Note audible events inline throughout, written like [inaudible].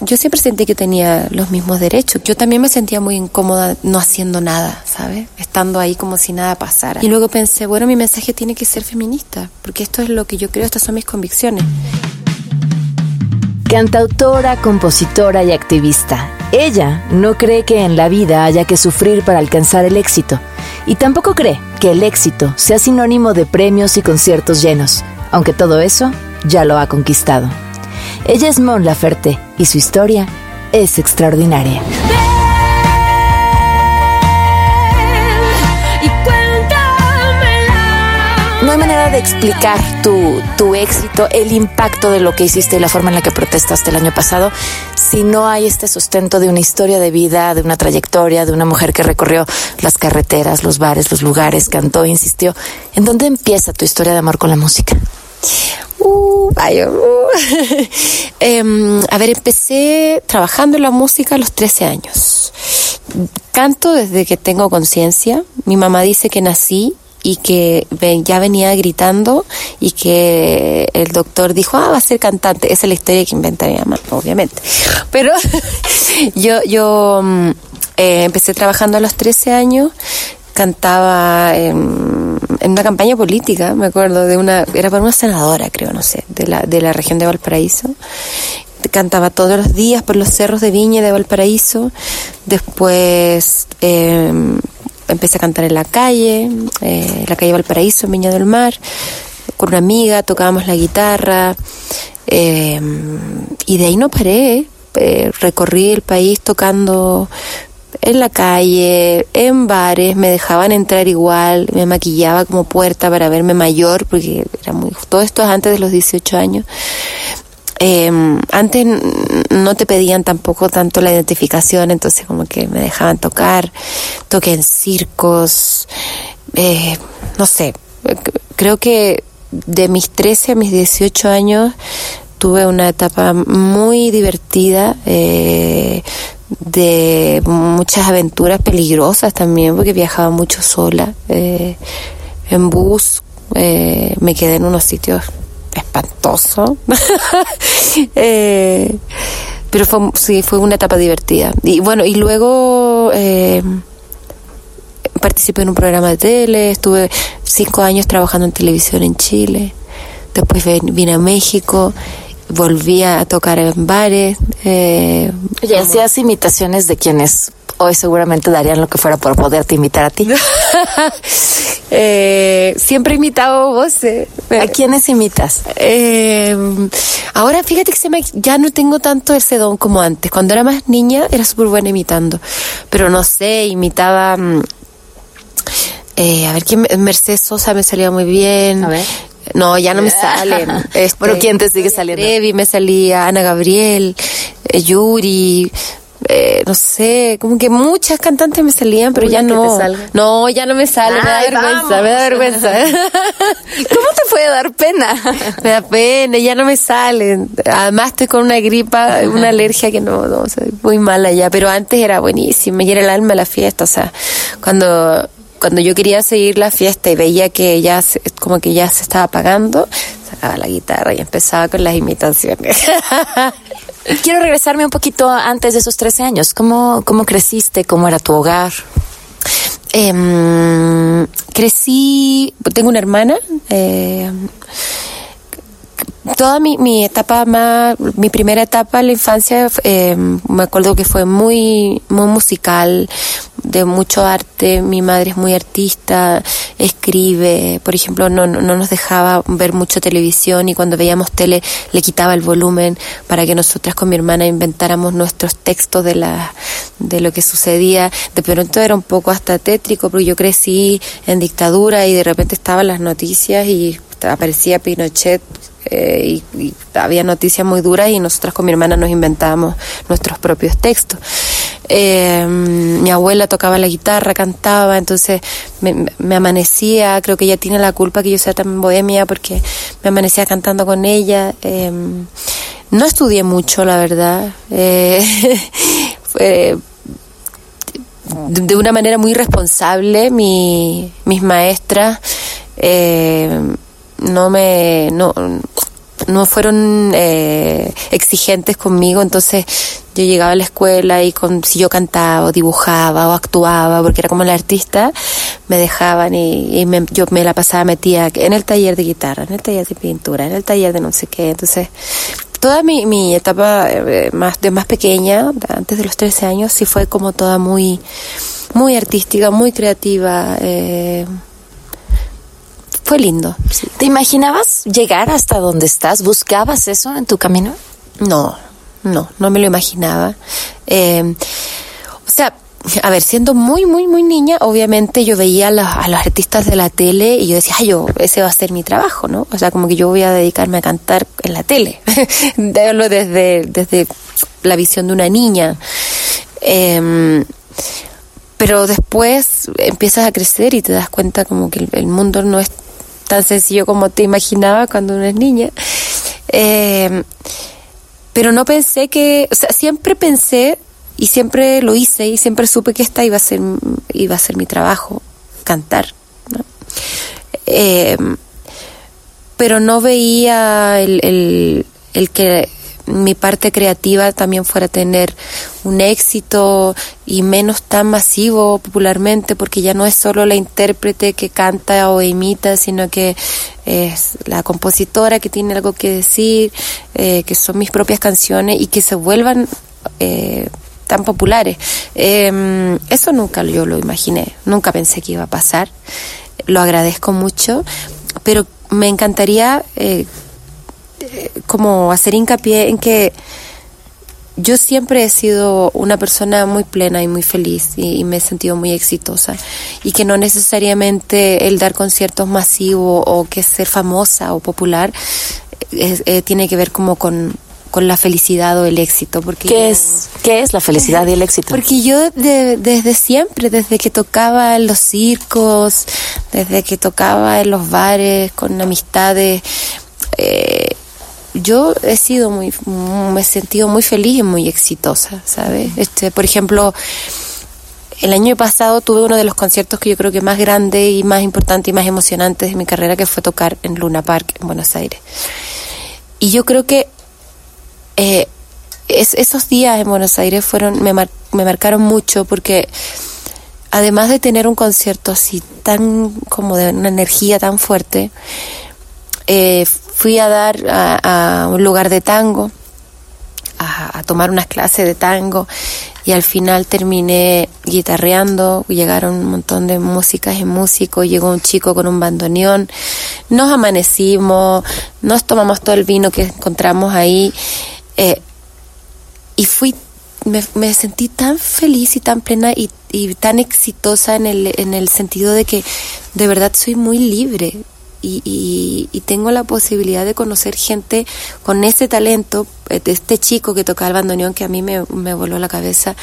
yo siempre sentí que tenía los mismos derechos. Yo también me sentía muy incómoda no haciendo nada, ¿sabes? Estando ahí como si nada pasara. Y luego pensé, bueno, mi mensaje tiene que ser feminista, porque esto es lo que yo creo, estas son mis convicciones. Cantautora, compositora y activista. Ella no cree que en la vida haya que sufrir para alcanzar el éxito. Y tampoco cree que el éxito sea sinónimo de premios y conciertos llenos, aunque todo eso ya lo ha conquistado. Ella es Mon Laferte y su historia es extraordinaria. No hay manera de explicar tu, tu éxito, el impacto de lo que hiciste y la forma en la que protestaste el año pasado si no hay este sustento de una historia de vida, de una trayectoria, de una mujer que recorrió las carreteras, los bares, los lugares, cantó, insistió. ¿En dónde empieza tu historia de amor con la música? Uh, uh. [laughs] Em, a ver, empecé trabajando en la música a los 13 años. Canto desde que tengo conciencia. Mi mamá dice que nací y que ya venía gritando y que el doctor dijo, ah, va a ser cantante. Esa es la historia que inventa mi obviamente. Pero [laughs] yo, yo mm, eh, empecé trabajando a los 13 años, cantaba en, en, una campaña política, me acuerdo, de una, era para una senadora, creo, no sé, de la, de la región de Valparaíso cantaba todos los días por los cerros de Viña de Valparaíso. Después eh, empecé a cantar en la calle, eh, la calle Valparaíso, en Viña del Mar, con una amiga, tocábamos la guitarra, eh, y de ahí no paré, eh, recorrí el país tocando en la calle, en bares, me dejaban entrar igual, me maquillaba como puerta para verme mayor, porque era muy, todo esto es antes de los 18 años. Eh, antes no te pedían tampoco tanto la identificación, entonces como que me dejaban tocar, toqué en circos, eh, no sé, creo que de mis 13 a mis 18 años tuve una etapa muy divertida, eh, de muchas aventuras peligrosas también, porque viajaba mucho sola, eh, en bus, eh, me quedé en unos sitios espantoso. [laughs] eh, pero fue, sí, fue una etapa divertida. Y bueno, y luego participé en un programa de tele, estuve cinco años trabajando en televisión en Chile, después vine a México volví a tocar en bares. Eh, ¿Y hacías imitaciones de quienes hoy seguramente darían lo que fuera por poderte imitar a ti? [laughs] eh, siempre he imitado voces. ¿A quiénes imitas? Eh, ahora fíjate que se me, ya no tengo tanto ese don como antes. Cuando era más niña era súper buena imitando. Pero no sé, imitaba... Mm, eh, a ver, ¿quién? Mercedes Sosa me salía muy bien. A ver. No, ya no me [laughs] salen. Este, bueno, ¿quién te sigue saliendo? Debbie me salía, Ana Gabriel, eh, Yuri, eh, no sé, como que muchas cantantes me salían, pero ya no. No, ya no me sale, me da vergüenza, me da vergüenza. [laughs] ¿Cómo te puede dar pena? [laughs] me da pena, ya no me salen. Además estoy con una gripa, una alergia que no, no, sea, muy mala ya, pero antes era buenísima y era el alma de la fiesta, o sea, cuando cuando yo quería seguir la fiesta y veía que ya se, como que ya se estaba apagando, sacaba la guitarra y empezaba con las imitaciones. [laughs] Quiero regresarme un poquito antes de esos 13 años. ¿Cómo, cómo creciste? ¿Cómo era tu hogar? Eh, crecí, tengo una hermana. Eh, toda mi, mi etapa más, mi primera etapa en la infancia, eh, me acuerdo que fue muy, muy musical, de mucho arte. Mi madre es muy artista, escribe, por ejemplo, no, no nos dejaba ver mucho televisión y cuando veíamos tele le quitaba el volumen para que nosotras con mi hermana inventáramos nuestros textos de la, de lo que sucedía. De pronto era un poco hasta tétrico porque yo crecí en dictadura y de repente estaban las noticias y aparecía Pinochet eh, y, había noticias muy duras y nosotras con mi hermana nos inventábamos nuestros propios textos. Eh, mi abuela tocaba la guitarra, cantaba, entonces me, amanecía, creo que ella tiene la culpa que yo sea tan bohemia porque me amanecía cantando con ella. Eh, no estudié mucho, la verdad. [laughs] fue, de, una manera muy responsable, mi, mis maestras no me no no fueron eh, exigentes conmigo, entonces yo llegaba a la escuela y con, si yo cantaba o dibujaba o actuaba, porque era como el artista, me dejaban y, yo me la pasaba metida en el taller de guitarra, en el taller de pintura, en el taller de no sé qué, entonces toda mi, mi etapa eh, más de más pequeña, antes de los 13 años, sí fue como toda muy, muy artística, muy creativa. Eh, fue lindo. ¿Te imaginabas llegar hasta donde estás? ¿Buscabas eso en tu camino? No, no, no me lo imaginaba. Eh, o sea, a ver, siendo muy, muy, muy niña, obviamente yo veía a los, a los artistas de la tele y yo decía, ay, yo, ese va a ser mi trabajo, ¿no? O sea, como que yo voy a dedicarme a cantar en la tele. [laughs] Verlo desde, desde la visión de una niña. Eh, pero después empiezas a crecer y te das cuenta como que el mundo no es tan sencillo como te imaginaba cuando uno es niña. Eh, pero no pensé que, o sea, siempre pensé y siempre lo hice y siempre supe que esta iba a ser, iba a ser mi trabajo, cantar. Eh, pero no veía el, el que mi parte creativa también fuera a tener un éxito y menos tan masivo popularmente, porque ya no es solo la intérprete que canta o imita, sino que es la compositora que tiene algo que decir, eh, que son mis propias canciones y que se vuelvan eh, tan populares. Em, eso nunca yo lo imaginé, nunca pensé que iba a pasar. Lo agradezco mucho, pero me encantaría eh, como hacer hincapié en que yo siempre he sido una persona muy plena y muy feliz y, me he sentido muy exitosa y que no necesariamente el dar conciertos masivos o que ser famosa o popular eh, tiene que ver como con, la felicidad o el éxito. Porque ¿Qué, es, ¿Qué es la felicidad y el éxito? Porque yo desde siempre, desde que tocaba en los circos, desde que tocaba en los bares con amistades, eh, yo he sido muy, me he sentido muy feliz y muy exitosa, ¿sabes? Este, por ejemplo, el año pasado tuve uno de los conciertos que yo creo que más grande y más importante y más emocionante de mi carrera, que fue tocar en Luna Park, en Buenos Aires. Y yo creo que eh, esos días en Buenos Aires fueron, me, me marcaron mucho porque además de tener un concierto así tan como de una energía tan fuerte, eh, fui a dar a, un lugar de tango, a, tomar unas clases de tango y al final terminé guitarreando, llegaron un montón de músicas y músicos, llegó un chico con un bandoneón, nos amanecimos, nos tomamos todo el vino que encontramos ahí eh, y fui me, sentí tan feliz y tan plena y, y, tan exitosa en el, en el sentido de que de verdad soy muy libre y, y, tengo la posibilidad de conocer gente con ese talento, eh, de este chico que tocaba el bandoneón que a mí me, me voló la cabeza.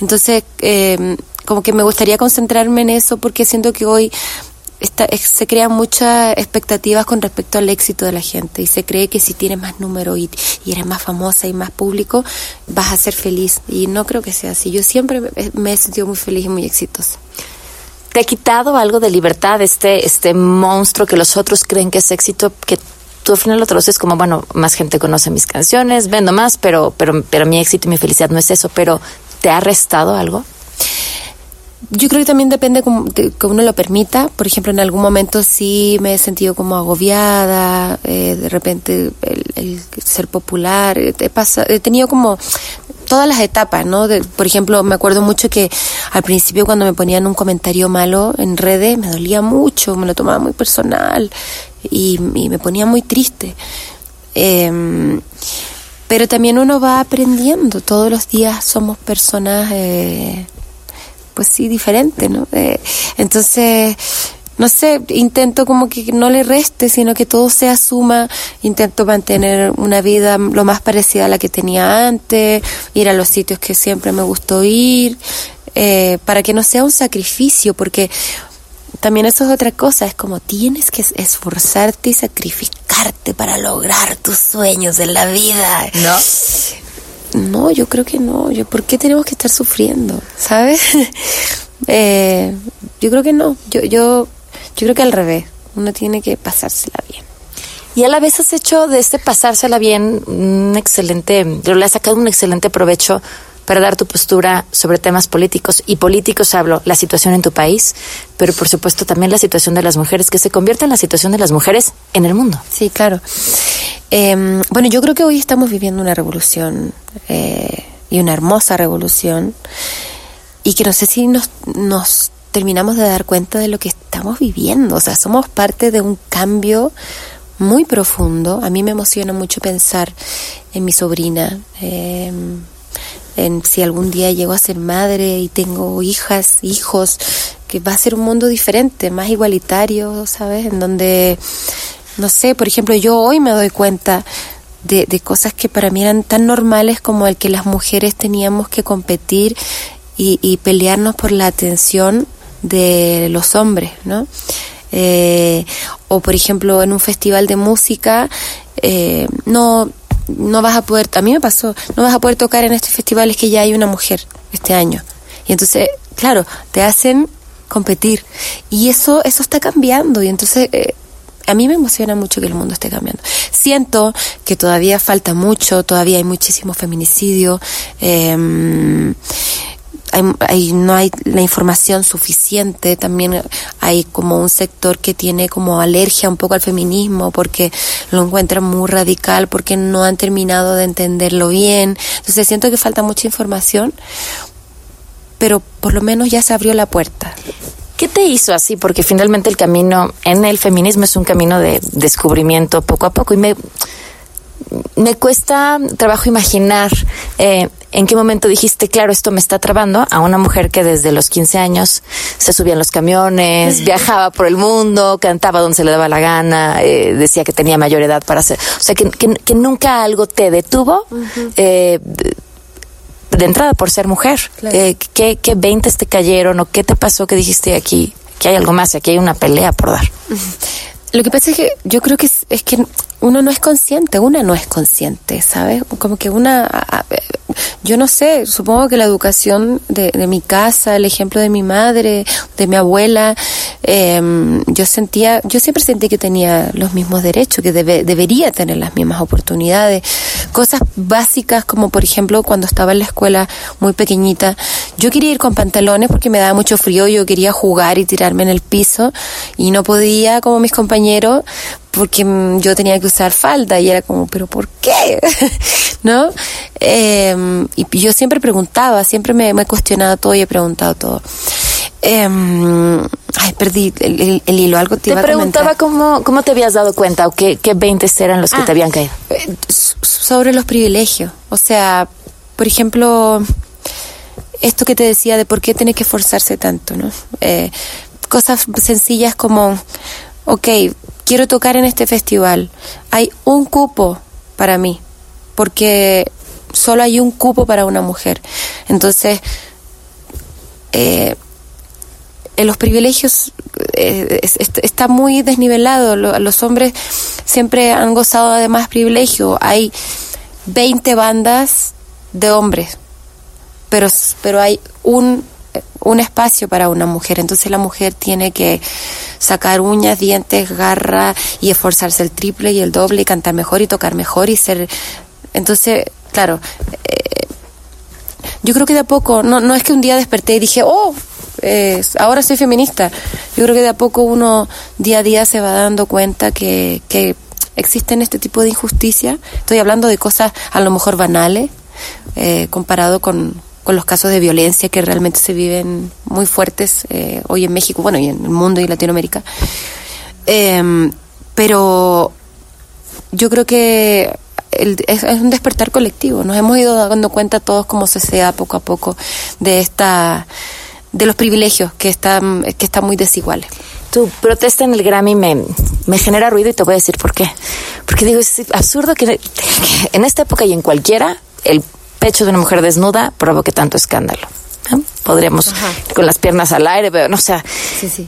Entonces, eh, como que me gustaría concentrarme en eso porque siento que hoy está, se crean muchas expectativas con respecto al éxito de la gente y se cree que si tienes más número y, y, eres más famosa y más público vas a ser feliz y no creo que sea así. Yo siempre me he sentido muy feliz y muy exitosa. ¿Te ha quitado algo de libertad este, este monstruo que los otros creen que es éxito, que tú al final lo traduces como, bueno, más gente conoce mis canciones, vendo más, pero, pero, pero mi éxito y mi felicidad no es eso, pero ¿te ha restado algo? Yo creo que también depende que uno lo permita. Por ejemplo, en algún momento sí me he sentido como agobiada, eh, de repente el, ser popular. He, he tenido como todas las etapas, ¿no? por ejemplo, me acuerdo mucho que al principio cuando me ponían un comentario malo en redes me dolía mucho, me lo tomaba muy personal y, me ponía muy triste. Em, pero también uno va aprendiendo, todos los días somos personas, eh, pues sí, diferentes, ¿no? Eh, entonces no sé, intento como que no le reste, sino que todo se asuma, intento mantener una vida lo más parecida a la que tenía antes, ir a los sitios que siempre me gustó ir, eh, para que no sea un sacrificio, porque también eso es otra cosa, es como tienes que esforzarte y sacrificarte para lograr tus sueños en la vida. ¿No? No, yo creo que no. Yo, ¿Por qué tenemos que estar sufriendo? ¿Sabes? [laughs] eh, yo creo que no. Yo, yo yo creo que al revés, uno tiene que pasársela bien. Y a la vez has hecho de este pasársela bien un excelente, le has sacado un excelente provecho para dar tu postura sobre temas políticos. Y políticos hablo, la situación en tu país, pero por supuesto también la situación de las mujeres, que se convierte en la situación de las mujeres en el mundo. Sí, claro. Em, bueno, yo creo que hoy estamos viviendo una revolución eh, y una hermosa revolución y que no sé si nos, nos terminamos de dar cuenta de lo que estamos viviendo. O sea, somos parte de un cambio muy profundo. A mí me emociona mucho pensar en mi sobrina. Eh, en si algún día llego a ser madre y tengo hijas, hijos, que va a ser un mundo diferente, más igualitario, ¿sabes? En donde, no sé, por ejemplo, yo hoy me doy cuenta de, de cosas que para mí eran tan normales como el que las mujeres teníamos que competir y, y pelearnos por la atención de los hombres, ¿no? Eh, o por ejemplo en un festival de música eh, no no vas a poder, a mí me pasó, no vas a poder tocar en este festival, es que ya hay una mujer este año. Y entonces, claro, te hacen competir. Y eso, eso está cambiando. Y entonces, eh, a mí me emociona mucho que el mundo esté cambiando. Siento que todavía falta mucho, todavía hay muchísimo feminicidio. Eh, hay, no hay la información suficiente, también hay como un sector que tiene como alergia un poco al feminismo porque lo encuentran muy radical, porque no han terminado de entenderlo bien. Entonces siento que falta mucha información, pero por lo menos ya se abrió la puerta. ¿Qué te hizo así? Porque finalmente el camino en el feminismo es un camino de descubrimiento poco a poco y me me cuesta trabajo imaginar eh, en qué momento dijiste, claro, esto me está trabando a una mujer que desde los 15 años se subía en los camiones, viajaba por el mundo, cantaba donde se le daba la gana, eh, decía que tenía mayor edad para hacer. O sea, que, que, nunca algo te detuvo. eh, de entrada por ser mujer. Eh, ¿qué, ¿Qué 20 te cayeron o qué te pasó que dijiste aquí, que hay algo más aquí hay una pelea por dar? Lo que pasa es que yo creo que es, es que uno no es consciente, una no es consciente, ¿sabes? Como que una, yo no sé, supongo que la educación de, de mi casa, el ejemplo de mi madre, de mi abuela, eh, yo sentía, yo siempre sentí que tenía los mismos derechos, que debe, debería tener las mismas oportunidades. Cosas básicas como por ejemplo cuando estaba en la escuela muy pequeñita, yo quería ir con pantalones porque me daba mucho frío, yo quería jugar y tirarme en el piso y no podía como mis compañeros porque mm, yo tenía que usar falda y era como, pero ¿por qué? [laughs] ¿No? Eh, y yo siempre preguntaba, siempre me, me, he cuestionado todo y he preguntado todo. Eh, ay, perdí el, el, hilo, algo te, te iba preguntaba a cómo, cómo te habías dado cuenta o qué, qué 20 eran los que ah, te habían caído. Eh, sobre los privilegios. O sea, por ejemplo, esto que te decía de por qué tiene que esforzarse tanto, ¿no? Eh, cosas sencillas como, ok, quiero tocar en este festival. Hay un cupo para mí, porque solo hay un cupo para una mujer. Entonces, eh, en los privilegios eh, es, es, está muy desnivelado. los hombres siempre han gozado de más privilegio. Hay 20 bandas de hombres, pero, pero hay un un espacio para una mujer. Entonces la mujer tiene que sacar uñas, dientes, garra y esforzarse el triple y el doble y cantar mejor y tocar mejor y ser... Entonces, claro, eh, yo creo que de a poco, no, no es que un día desperté y dije, oh, eh, ahora soy feminista. Yo creo que de a poco uno día a día se va dando cuenta que, que existen este tipo de injusticia. Estoy hablando de cosas a lo mejor banales eh, comparado con, con los casos de violencia que realmente se viven muy fuertes eh, hoy en México, bueno, y en el mundo y Latinoamérica. Eh, pero yo creo que es, un despertar colectivo. Nos hemos ido dando cuenta todos como sociedad poco a poco de esta de los privilegios que están que están muy desiguales. Tu protesta en el Grammy me, genera ruido y te voy a decir por qué. Porque digo, es absurdo que en esta época y en cualquiera el pecho de una mujer desnuda provoque tanto escándalo. ¿no? Podríamos Ajá. con las piernas al aire, pero no o sea. Sí, sí.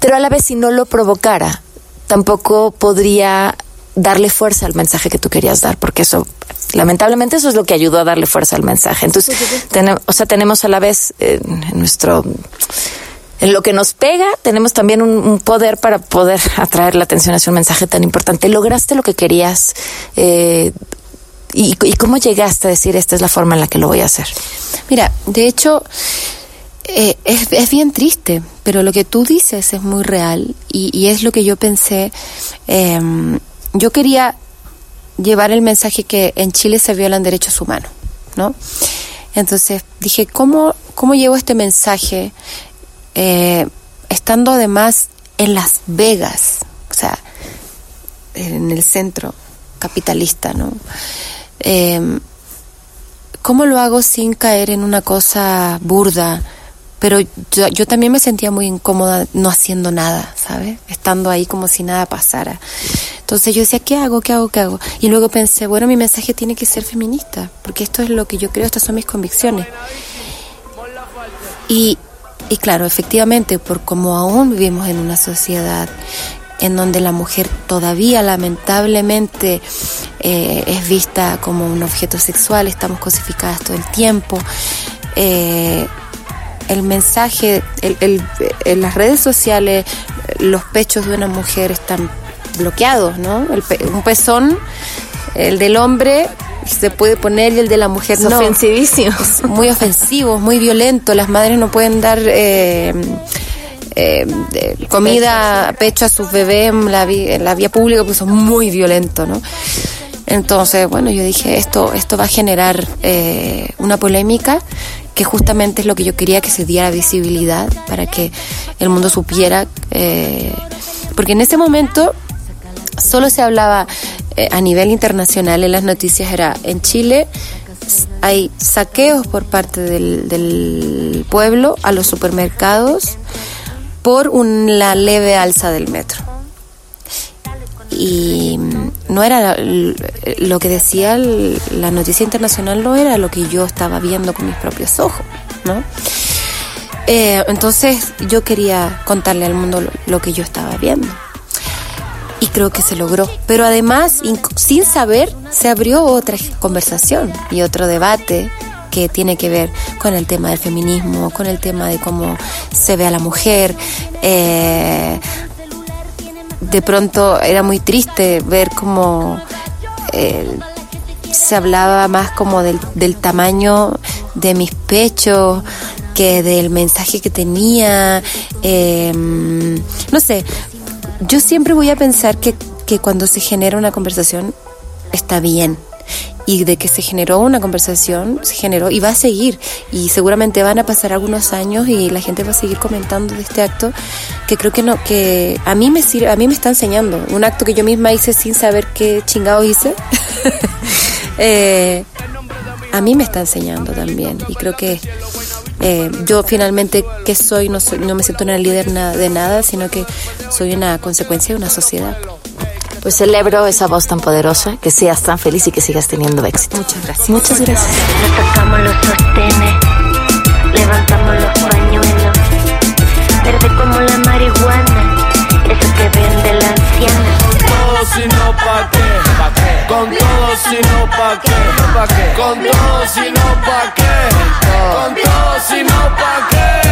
Pero a la vez, si no lo provocara, tampoco podría darle fuerza al mensaje que tú querías dar, porque eso, lamentablemente, eso es lo que ayudó a darle fuerza al mensaje. Entonces, sí, sí, sí. Ten, o sea, tenemos a la vez eh, en nuestro en lo que nos pega, tenemos también un, poder para poder [laughs] atraer la atención hacia un mensaje tan importante. ¿Lograste lo que querías? Eh, y, cómo llegaste a decir esta es la forma en la que lo voy a hacer? Mira, de hecho, eh, es, bien triste, pero lo que tú dices es muy real y, es lo que yo pensé. Em, yo quería llevar el mensaje que en Chile se violan derechos humanos, ¿no? Entonces dije, ¿cómo, cómo llevo este mensaje eh, estando además en Las Vegas, o sea, en el centro capitalista, ¿no? Eh, ¿Cómo lo hago sin caer en una cosa burda? Pero yo, yo, también me sentía muy incómoda no haciendo nada, ¿sabes? Estando ahí como si nada pasara. Entonces yo decía, ¿qué hago? ¿Qué hago? ¿Qué hago? Y luego pensé, bueno, mi mensaje tiene que ser feminista, porque esto es lo que yo creo, estas son mis convicciones. Y, y claro, efectivamente, por como aún vivimos en una sociedad en donde la mujer todavía lamentablemente eh, es vista como un objeto sexual, estamos cosificadas todo el tiempo. Eh, el mensaje, el, en las redes sociales, los pechos de una mujer están bloqueados, ¿no? un pezón, el del hombre se puede poner y el de la mujer es no. ofensivísimo. [laughs] muy ofensivo, muy violento. Las madres no pueden dar eh, eh, comida, pecho a sus bebés en la, en la vía pública porque son muy violentos, ¿no? Entonces, bueno, yo dije, esto, esto va a generar eh, una polémica que justamente es lo que yo quería que se diera visibilidad para que el mundo supiera, eh, porque en ese momento solo se hablaba eh, a nivel internacional en las noticias, era en Chile hay saqueos por parte del, del pueblo a los supermercados por una leve alza del metro y no era lo que decía la noticia internacional no era lo que yo estaba viendo con mis propios ojos no eh, entonces yo quería contarle al mundo lo, que yo estaba viendo y creo que se logró pero además sin saber se abrió otra conversación y otro debate que tiene que ver con el tema del feminismo, con el tema de cómo se ve a la mujer. Eh, de pronto era muy triste ver cómo eh, se hablaba más como del, del tamaño de mis pechos que del mensaje que tenía. Em, no sé, yo siempre voy a pensar que, que cuando se genera una conversación está bien y de que se generó una conversación, se generó y va a seguir. Y seguramente van a pasar algunos años y la gente va a seguir comentando de este acto que creo que no que a mí me sirve, a mí me está enseñando, un acto que yo misma hice sin saber qué chingado hice. [laughs] eh, a mí me está enseñando también. Y creo que eh, yo finalmente que soy no soy no me siento una líder de nada sino que soy una consecuencia de una sociedad pues celebro esa voz tan poderosa, que seas tan feliz y que sigas teniendo éxito. Muchas gracias. Muchas gracias. Nos los sostenes, levantamos los pañuelos, verde como la marihuana, eso que vende la anciana. Con todo si no pa' qué, pa qué. con todo si no pa' qué, pa qué. con todo si no pa' qué, con todo si no pa' qué.